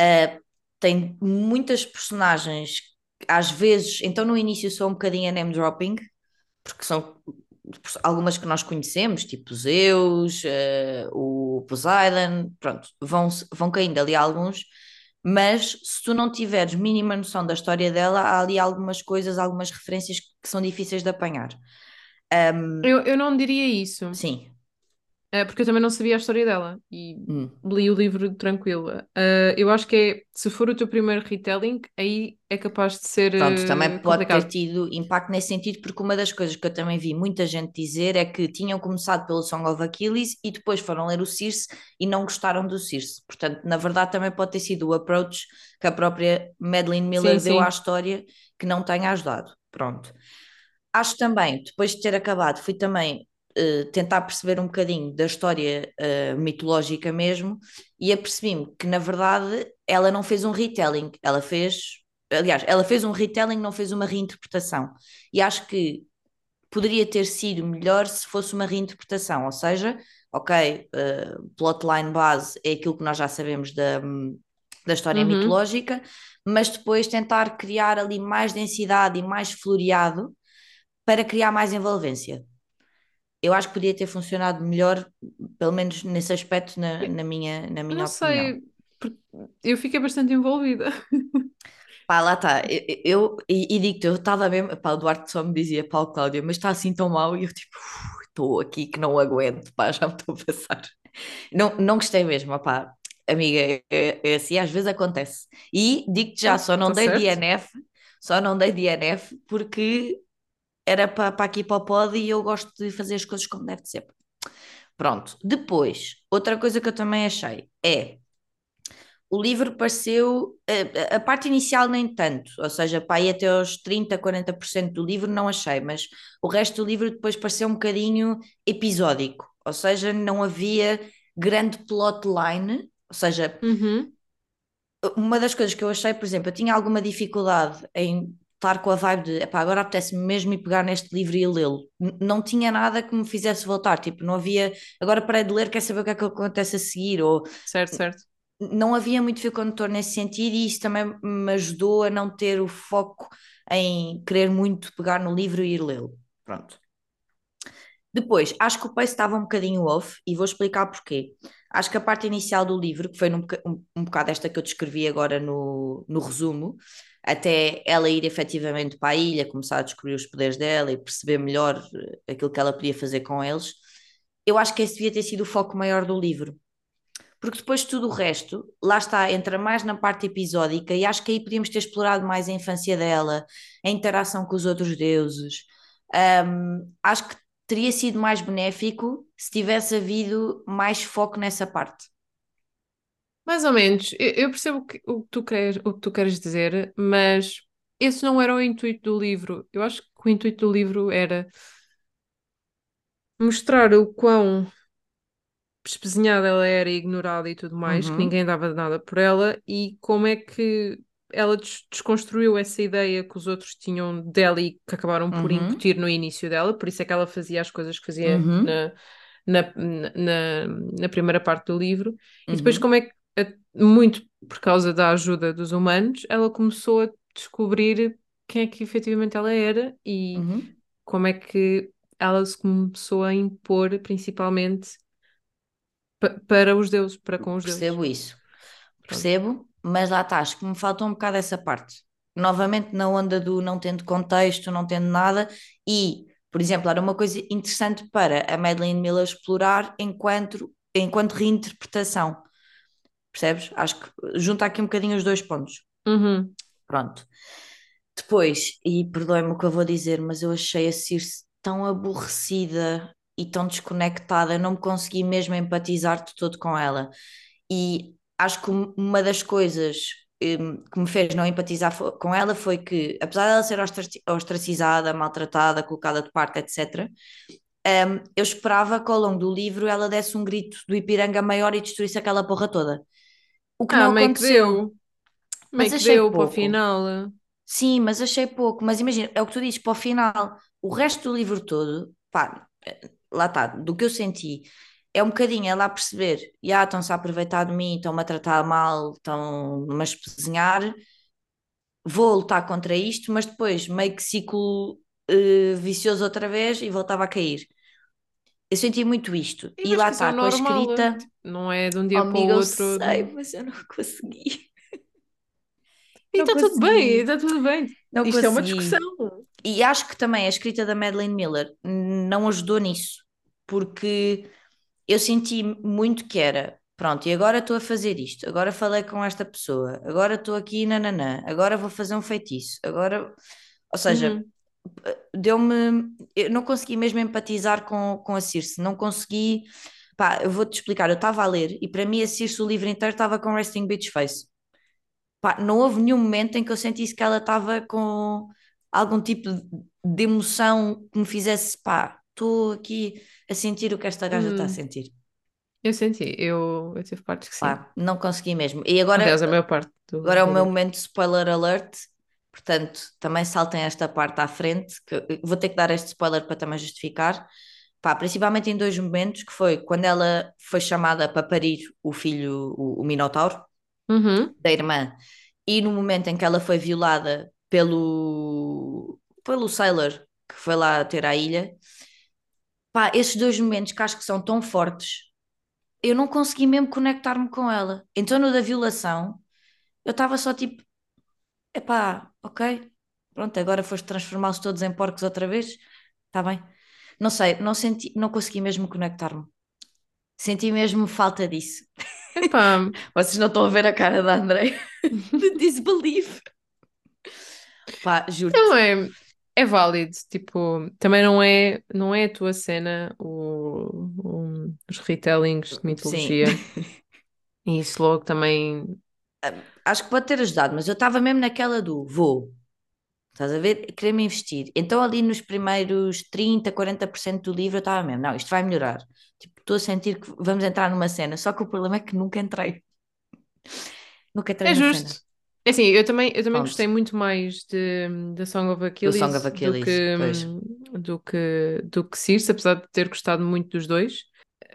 Uh, tem muitas personagens, às vezes, então no início sou um bocadinho a name dropping, porque são algumas que nós conhecemos, tipo Zeus, uh, o Poseidon, pronto, vão, vão caindo ali alguns, mas se tu não tiveres mínima noção da história dela, há ali algumas coisas, algumas referências que são difíceis de apanhar. Um, Eu, eu não diria isso, sim. Eh, porque eu também não sabia a história dela e Hum. li o livro tranquila. Eh, eu acho que é, se for o teu primeiro retelling, aí é capaz de ser Pronto, também pode ter tido impacto nesse sentido, porque uma das coisas que eu também vi muita gente dizer é que tinham começado pelo Song of Achilles e depois foram ler o Circe e não gostaram do Circe. Portanto, na verdade, também pode ter sido o approach que a própria Madeline Miller Sim, deu sim. à história que não tenha ajudado. Pronto. Acho também, depois de ter acabado, fui também eh, tentar perceber um bocadinho da história eh, mitológica mesmo e apercebi-me que, na verdade, ela não fez um retelling, ela fez aliás, ela fez um retelling, não fez uma reinterpretação. E acho que poderia ter sido melhor se fosse uma reinterpretação, ou seja, ok, uh, plotline base é aquilo que nós já sabemos da, da história Uhum. mitológica, mas depois tentar criar ali mais densidade e mais floreado para criar mais envolvência. Eu acho que podia ter funcionado melhor, pelo menos nesse aspecto, na, na minha, na minha Não opinião. sei, eu fiquei bastante envolvida. Pá, lá está. Eu, eu- e, e digo-te, eu estava mesmo. Pá, o Duarte só me dizia, pá, Cláudia, mas está assim tão mal. E eu, tipo, "Uf, estou aqui que não aguento, pá, já me estou a passar. Não, não gostei mesmo, pá. Amiga, é, é assim, às vezes acontece. E digo-te já, Ah, só não tá dei certo. DNF, só não dei DNF porque era para, para aqui para o pod e eu gosto de fazer as coisas como deve ser. Pronto. Depois, outra coisa que eu também achei é o livro pareceu. A, a, parte inicial, nem tanto, ou seja, para ir até aos 30, 40% do livro não achei, mas o resto do livro depois pareceu um bocadinho episódico, ou seja, não havia grande plotline, ou seja, Uhum. uma das coisas que eu achei, por exemplo, eu tinha alguma dificuldade em estar com a vibe de epá, agora apetece-me mesmo ir pegar neste livro e lê-lo. Não tinha nada que me fizesse voltar, tipo, não havia, agora parei de ler, quer saber o que é que acontece a seguir, ou Certo, certo. não havia muito fio condutor nesse sentido e isso também me ajudou a não ter o foco em querer muito pegar no livro e ir lê-lo. Pronto. Depois, acho que o pace estava um bocadinho off e vou explicar porquê. Acho que a parte inicial do livro, que foi boca- um, um bocado esta que eu descrevi agora no, no resumo, até ela ir efetivamente para a ilha, começar a descobrir os poderes dela e perceber melhor eh, aquilo que ela podia fazer com eles, eu acho que esse devia ter sido o foco maior do livro. Porque depois tudo o resto, lá está, entra mais na parte episódica e acho que aí podíamos ter explorado mais a infância dela, a interação com os outros deuses. Ahm, acho que teria sido mais benéfico se tivesse havido mais foco nessa parte. Mais ou menos. Eu, eu percebo o que, o que tu queres, o que tu queres dizer, mas esse não era o intuito do livro. Eu acho que o intuito do livro era mostrar o quão espezinhada ela era e ignorada e tudo mais, que Uhum, ninguém dava nada por ela, e como é que ela des- desconstruiu essa ideia que os outros tinham dela e que acabaram por uhum, incutir no início dela, por isso é que ela fazia as coisas que fazia uhum, na, na, na, na primeira parte do livro, e depois uhum, como é que, muito por causa da ajuda dos humanos, ela começou a descobrir quem é que efetivamente ela era e uhum. como é que ela se começou a impor principalmente pa- para os deuses, para com os deuses. Percebo isso. Percebo, mas lá está, acho que me falta um bocado essa parte. Novamente na onda do não tendo contexto, não tendo nada, e, por exemplo, era uma coisa interessante para a Madeleine Miller explorar enquanto, enquanto reinterpretação. Percebes? Acho que junta aqui um bocadinho os dois pontos. Uhum. Pronto. Depois, e perdoe-me o que eu vou dizer, mas eu achei a Circe tão aborrecida e tão desconectada, eu não me consegui mesmo empatizar de todo com ela. E acho que um- uma das coisas hum, que me fez não empatizar com ela foi que, apesar dela ser ostraci- ostracizada, maltratada, colocada de parte, etc., hum, eu esperava que ao longo do livro ela desse um grito do Ipiranga maior e destruísse aquela porra toda. O que Ah, não meio que deu. Meio mas que achei deu para o pouco. final. Sim, mas achei pouco. Mas imagina, é o que tu dizes para o final. O resto do livro todo, pá, eh, lá está, do que eu senti, é um bocadinho ela a perceber, já estão-se a aproveitar de mim, estão-me a tratar mal, estão-me a espezinhar, vou lutar contra isto, mas depois meio que ciclo eh, vicioso outra vez e voltava a cair. Eu senti muito isto. E mas lá é está, com a escrita, Não é de um oh, dia para o amiga, eu outro. sei, mas eu não consegui. E está tudo bem, consegui. está tudo bem. Não Isto é uma discussão. consegui. E acho que também a escrita da Madeleine Miller não ajudou nisso, porque eu senti muito que era, pronto, e agora estou a fazer isto, agora falei com esta pessoa, agora estou aqui, nananã, agora vou fazer um feitiço, agora, ou seja, Uhum. Deu-me, eu não consegui mesmo empatizar com, com a Circe, não consegui, pá, eu vou-te explicar, eu estava a ler e para mim a Circe o livro inteiro estava com resting bitch face. Pá, não houve nenhum momento em que eu sentisse que ela estava com algum tipo de emoção que me fizesse, pá, estou aqui a sentir o que esta gaja está a Hum, sentir. eu senti, eu, eu tive partes que sim. Não consegui mesmo. E agora, Aliás, a maior parte do, agora é o meu momento spoiler alert, portanto, também saltem esta parte à frente, vou ter que dar este spoiler para também justificar. Pá, principalmente em dois momentos, que foi quando ela foi chamada para parir o filho, o, o Minotauro, Uhum. da irmã, e no momento em que ela foi violada pelo, pelo Sailor que foi lá ter à ilha, pá, esses dois momentos que acho que são tão fortes, eu não consegui mesmo conectar-me com ela. Então no da violação, eu estava só tipo, epá, ok, pronto, agora foste transformá-los todos em porcos outra vez, está bem. Não sei, não senti, não consegui mesmo conectar-me. Senti mesmo falta disso. Epá, Vocês não estão a ver a cara da André de disbelief. Pá, juro Não é, é válido, tipo, também não é, não é a tua cena o, o- os retellings de mitologia. E isso logo também. Acho que pode ter ajudado, mas eu estava mesmo naquela do vou. Estás a ver? Querer-me investir. Então, ali nos primeiros 30, 40% do livro, eu estava mesmo, não, isto vai melhorar. Tipo, estou a sentir que vamos entrar numa cena. Só que o problema é que nunca entrei. Nunca entrei É justo. cena. É assim, eu também, eu também gostei muito mais de, da Song of Achilles, Song of Achilles, do que, pois. do que, do que Circe, apesar de ter gostado muito dos dois.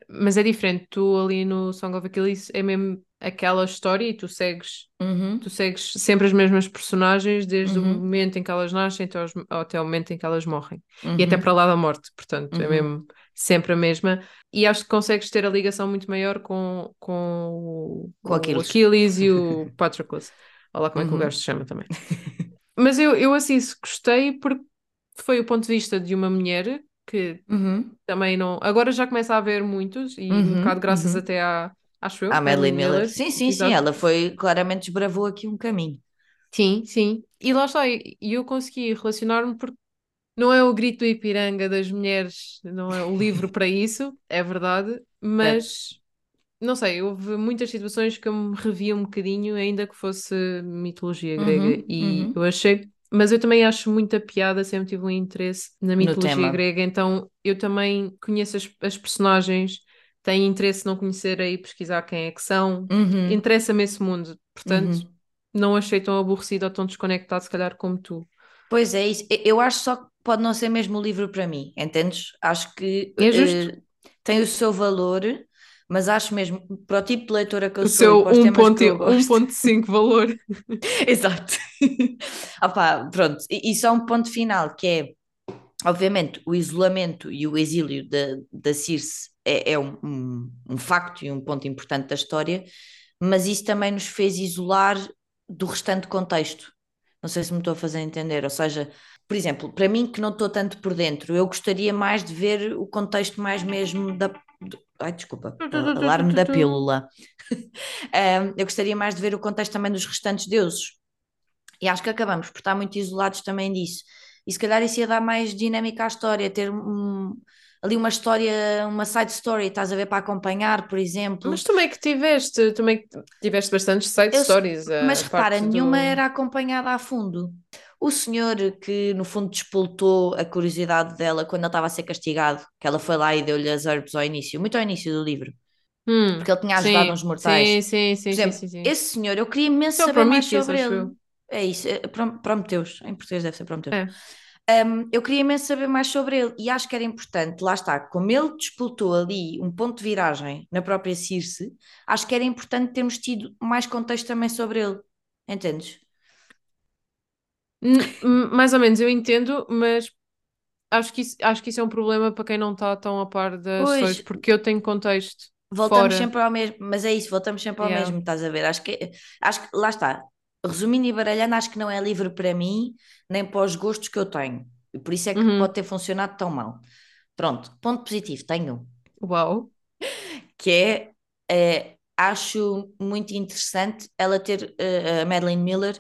Mas é diferente, tu ali no Song of Achilles é mesmo aquela história e tu segues, Uhum, tu segues sempre as mesmas personagens desde o Uhum. momento em que elas nascem até, até o momento em que elas morrem. uhum. E até para lá da morte, portanto, é Uhum. mesmo sempre a mesma. E acho que consegues ter a ligação muito maior com, com, o- Com o Aquiles. Aquiles e o Patroclus. Olha lá como é que o Uhum. gajo se chama também. Mas eu, eu assim gostei porque foi o ponto de vista de uma mulher que Uhum. também não. Agora já começa a haver muitos, e um Uhum, bocado graças uhum. até à. Acho eu, Ah, Madeline Madeline Miller. Sim, sim, sim. Exato. Ela foi, claramente desbravou aqui um caminho. Sim, sim. E lá está, e eu consegui relacionar-me porque não é o grito do Ipiranga das mulheres, não é o livro para isso, é verdade, mas não sei, houve muitas situações que eu me revia um bocadinho, ainda que fosse mitologia grega, Uhum, e uhum. eu achei, mas eu também acho muita piada, sempre tive um interesse na mitologia grega, então eu também conheço as, as personagens, tenho interesse não conhecer e pesquisar quem é que são, Uhum, interessa-me esse mundo, portanto uhum. não achei tão aborrecido ou tão desconectado, se calhar, como tu. Pois é isso. Eu acho só que pode não ser mesmo o livro para mim, entendes? Acho que É eh, tem o seu valor, mas acho mesmo, para o tipo de leitora que eu O sou seu para os temas que eu gosto. 1.5 valor. Exato. Opá, pronto, e e só um ponto final, que é, obviamente, o isolamento e o exílio da, da Circe é, é um, um, um facto e um ponto importante da história, mas isso também nos fez isolar do restante contexto. Não sei se me estou a fazer entender, ou seja, por exemplo, para mim que não estou tanto por dentro, eu gostaria mais de ver o contexto mais mesmo da... Ai, desculpa, alarme da pílula. Eu gostaria mais de ver o contexto também dos restantes deuses. E acho que acabamos por estar muito isolados também disso. E se calhar isso ia dar mais dinâmica à história, ter um- ali uma história, uma side story, estás a ver para acompanhar, por exemplo. Mas também que tiveste, também que tiveste bastantes side Eu- stories. a Mas repara, parte do- nenhuma era acompanhada a fundo. O senhor que no fundo despoltou a curiosidade dela quando ele estava a ser castigado, que ela foi lá e deu-lhe as herbes ao início, muito ao início do livro, Hum, porque ele tinha ajudado sim, uns mortais. Sim, sim, sim, exemplo, sim, sim. esse senhor, eu queria imenso é saber mais sobre ele. eu. É isso, é Prom- Prometeus, em português deve ser Prometeus. É. Um, eu queria imenso saber mais sobre ele e acho que era importante, lá está, como ele disputou ali um ponto de viragem na própria Circe, acho que era importante termos tido mais contexto também sobre ele, entendes? Mais ou menos, eu entendo, mas acho que isso, acho que isso é um problema para quem não está tão a par das Pois. histórias, porque eu tenho contexto Voltamos fora. sempre ao mesmo, mas é isso, voltamos sempre ao Yeah. mesmo, estás a ver? Acho que, acho que lá está. Resumindo e baralhando, acho que não é livre para mim, nem para os gostos que eu tenho. E por isso é que Uhum. pode ter funcionado tão mal. Pronto, ponto positivo, tenho. Uau. que é, eh, acho muito interessante ela ter eh, a Madeline Miller,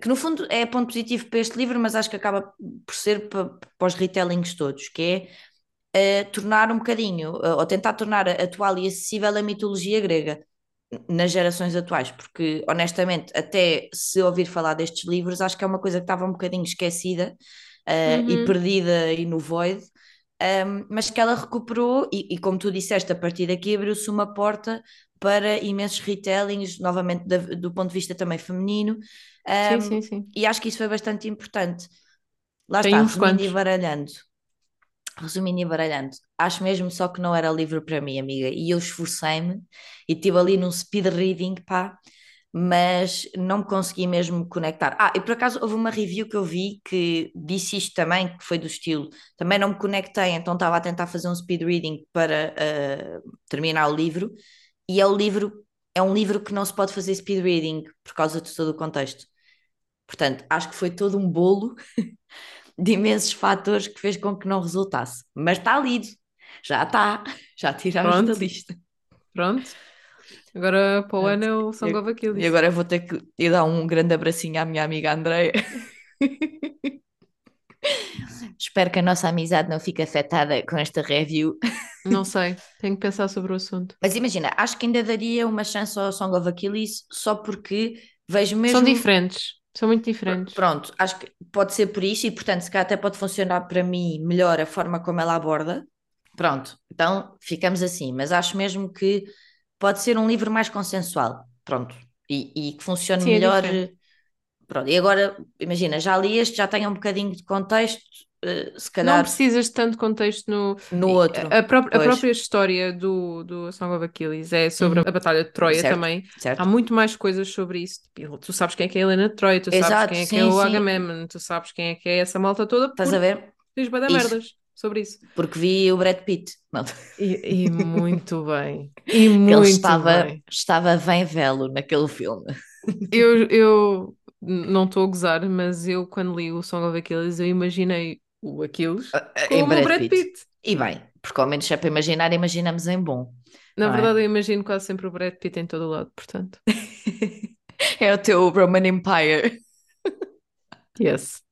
que no fundo é ponto positivo para este livro, mas acho que acaba por ser para, para os retellings todos, que é eh, tornar um bocadinho, eh, ou tentar tornar atual e acessível a mitologia grega nas gerações atuais, porque honestamente, até se ouvir falar destes livros, acho que é uma coisa que estava um bocadinho esquecida e Uhum. perdida e no void, um, mas que ela recuperou e, e como tu disseste, a partir daqui abriu-se uma porta para imensos retellings, novamente da- do ponto de vista também feminino, Sim, um, sim, sim. e acho que isso foi bastante importante. Lá Tem está, uns resumindo quantos. e baralhando. Resumindo e baralhando, acho mesmo só que não era livro para mim, amiga, e eu esforcei-me e estive ali num speed reading, pá, mas não me consegui mesmo conectar. Ah, e por acaso houve uma review que eu vi que disse isto também, que foi do estilo, também não me conectei, então estava a tentar fazer um speed reading para ah, terminar o livro, e é o livro, é um livro que não se pode fazer speed reading por causa de todo o contexto. Portanto, acho que foi todo um bolo de imensos fatores que fez com que não resultasse. Mas está lido, já está, já tirámos da lista. Pronto. Agora para o ano é o Song of Achilles. E agora vou ter que ir dar um grande abracinho à minha amiga Andreia Espero que a nossa amizade não fique afetada com esta review. Não sei, tenho que pensar sobre o assunto. Mas imagina, acho que ainda daria uma chance ao Song of Achilles só porque vejo mesmo. São diferentes, são muito diferentes. Pronto, acho que pode ser por isso e, portanto, se calhar até pode funcionar para mim melhor a forma como ela aborda. Pronto, então ficamos assim, mas acho mesmo que pode ser um livro mais consensual. Pronto, e, e que funcione Sim, é melhor. diferente. Pronto, e agora, imagina, já li este, já tenho um bocadinho de contexto, eh, se Não calhar precisas de tanto contexto no. no outro. A, pró- a Pois. própria história do, do Song of Achilles é sobre Uhum. a Batalha de Troia Certo. também. Certo? Há muito mais coisas sobre isso. Tu sabes quem é que é a Helena de Troia, tu sabes Exato, quem é que sim, é o. Agamemnon, tu sabes quem é que é essa malta toda, Estás a ver? diz bué da Isso. merdas sobre isso. Porque vi o Brad Pitt. Não, E, e muito bem. E que ele muito estava, bem. estava bem velho naquele filme. Eu, eu não estou a gozar, mas eu, quando li o Song of Achilles, eu imaginei o Aquiles Em como o Brad Pitt. E bem, porque ao menos é para imaginar, imaginamos em bom. Na é? verdade, eu imagino quase sempre o Brad Pitt em todo o lado, portanto. É o teu Roman Empire. Yes.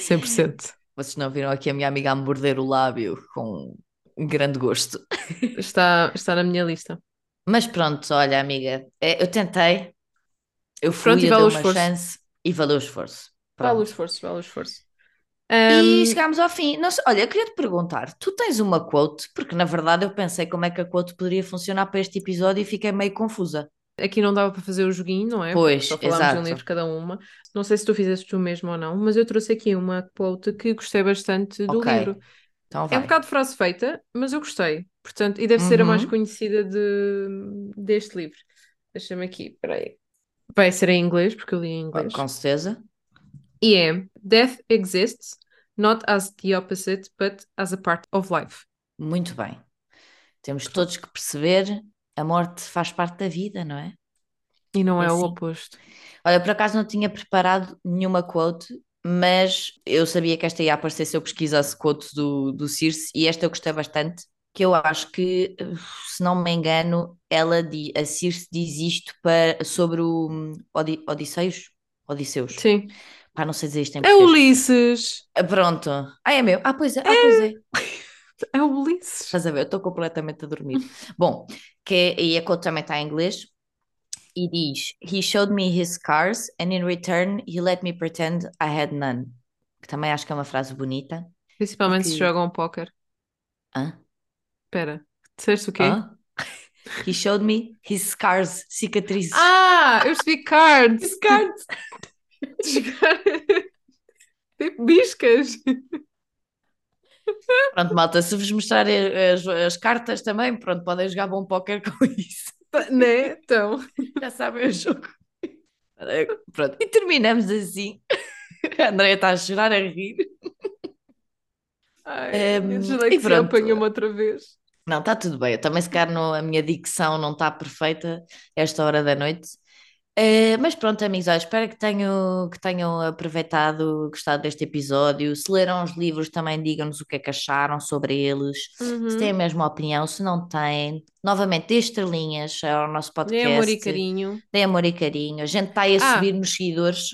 100%. Vocês não viram aqui a minha amiga a morder o lábio com grande gosto. Está, está na minha lista. Mas pronto, olha, amiga, é, eu tentei, eu fui, Pronto, e eu dei o uma esforço. chance e valeu o esforço. Vale o Pronto. esforço, vale o esforço. E Ahm, chegámos ao fim. Não sei- olha, eu queria te perguntar: tu tens uma quote? Porque na verdade eu pensei como é que a quote poderia funcionar para este episódio e fiquei meio confusa. aqui não dava para fazer o joguinho, não é? Pois, Só falámos de um exato. livro cada uma. Não sei se tu fizeste o mesmo ou não, mas eu trouxe aqui uma quote que gostei bastante do Ok, livro. então É um bocado frase feita, mas eu gostei. Portanto, e deve ser a mais Uhum. conhecida de, deste livro. Deixa-me aqui, espera aí. Vai ser em inglês, porque eu li em inglês. Com certeza. E é: Death exists not as the opposite, but as a part of life. Muito bem. Temos todos que perceber, a morte faz parte da vida, não é? E não É é o assim. oposto. Olha, por acaso não tinha preparado nenhuma quote, mas eu sabia que esta ia aparecer se eu pesquisasse quotes do, do Circe e esta eu gostei bastante, que eu acho que, se não me engano, ela a Circe diz isto para, sobre o hum, Odi, Odisseios? Odisseus. Sim. Pá, não sei dizer isto em É português. Ulisses! Ah, Pronto. Ah, é meu. Ah, pois é. Ah, pois é. É o Ulisses! Estás a ver? Eu estou completamente a dormir. Bom, que é, e a quote também está em inglês. E diz: He showed me his scars and in return he let me pretend I had none. Que também acho que é uma frase bonita. Principalmente se jogam póquer. Hã? Espera, disseste o quê? Hã? He showed me his scars, cicatrizes. Ah, eu percebi cards! Tipo biscas! Pronto, malta, se vos mostrar as, as cartas também, pronto, podem jogar bom póquer com isso. né? Então. Já sabem o jogo. Pronto, e terminamos assim. A Andrea está a chorar, a rir. Ai, eu e pronto. apanhou-me outra vez. Não, está tudo bem. Eu também, se calhar, não- a minha dicção não está perfeita esta hora da noite. Eh, mas pronto, amigos, espero que tenham, que tenham aproveitado, gostado deste episódio. Se leram os livros, também digam-nos o que é que acharam sobre eles. Se Uhum. têm a mesma opinião, se não têm. Novamente, dê estrelinhas ao nosso Dê podcast. amor e carinho. Dê amor e carinho. A gente está aí a Ah. subir nos seguidores.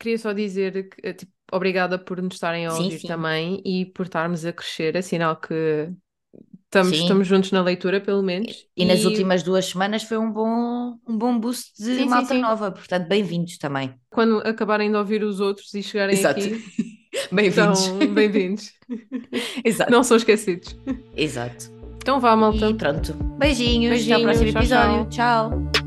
Queria só dizer que, tipo, obrigada por nos estarem a Sim, ouvir sim. também e por estarmos a crescer. É sinal que estamos, Sim. estamos juntos na leitura, pelo menos. E nas últimas duas semanas foi um bom, um bom boost de Sim, sim, malta sim. nova. Portanto, bem-vindos também. quando acabarem de ouvir os outros e chegarem Exato. aqui, Bem-vindos. bem-vindos. Exato. Não são esquecidos. Exato. Então vá, malta. E pronto. Beijinhos. Até ao Beijinhos, próximo tchau, episódio. tchau.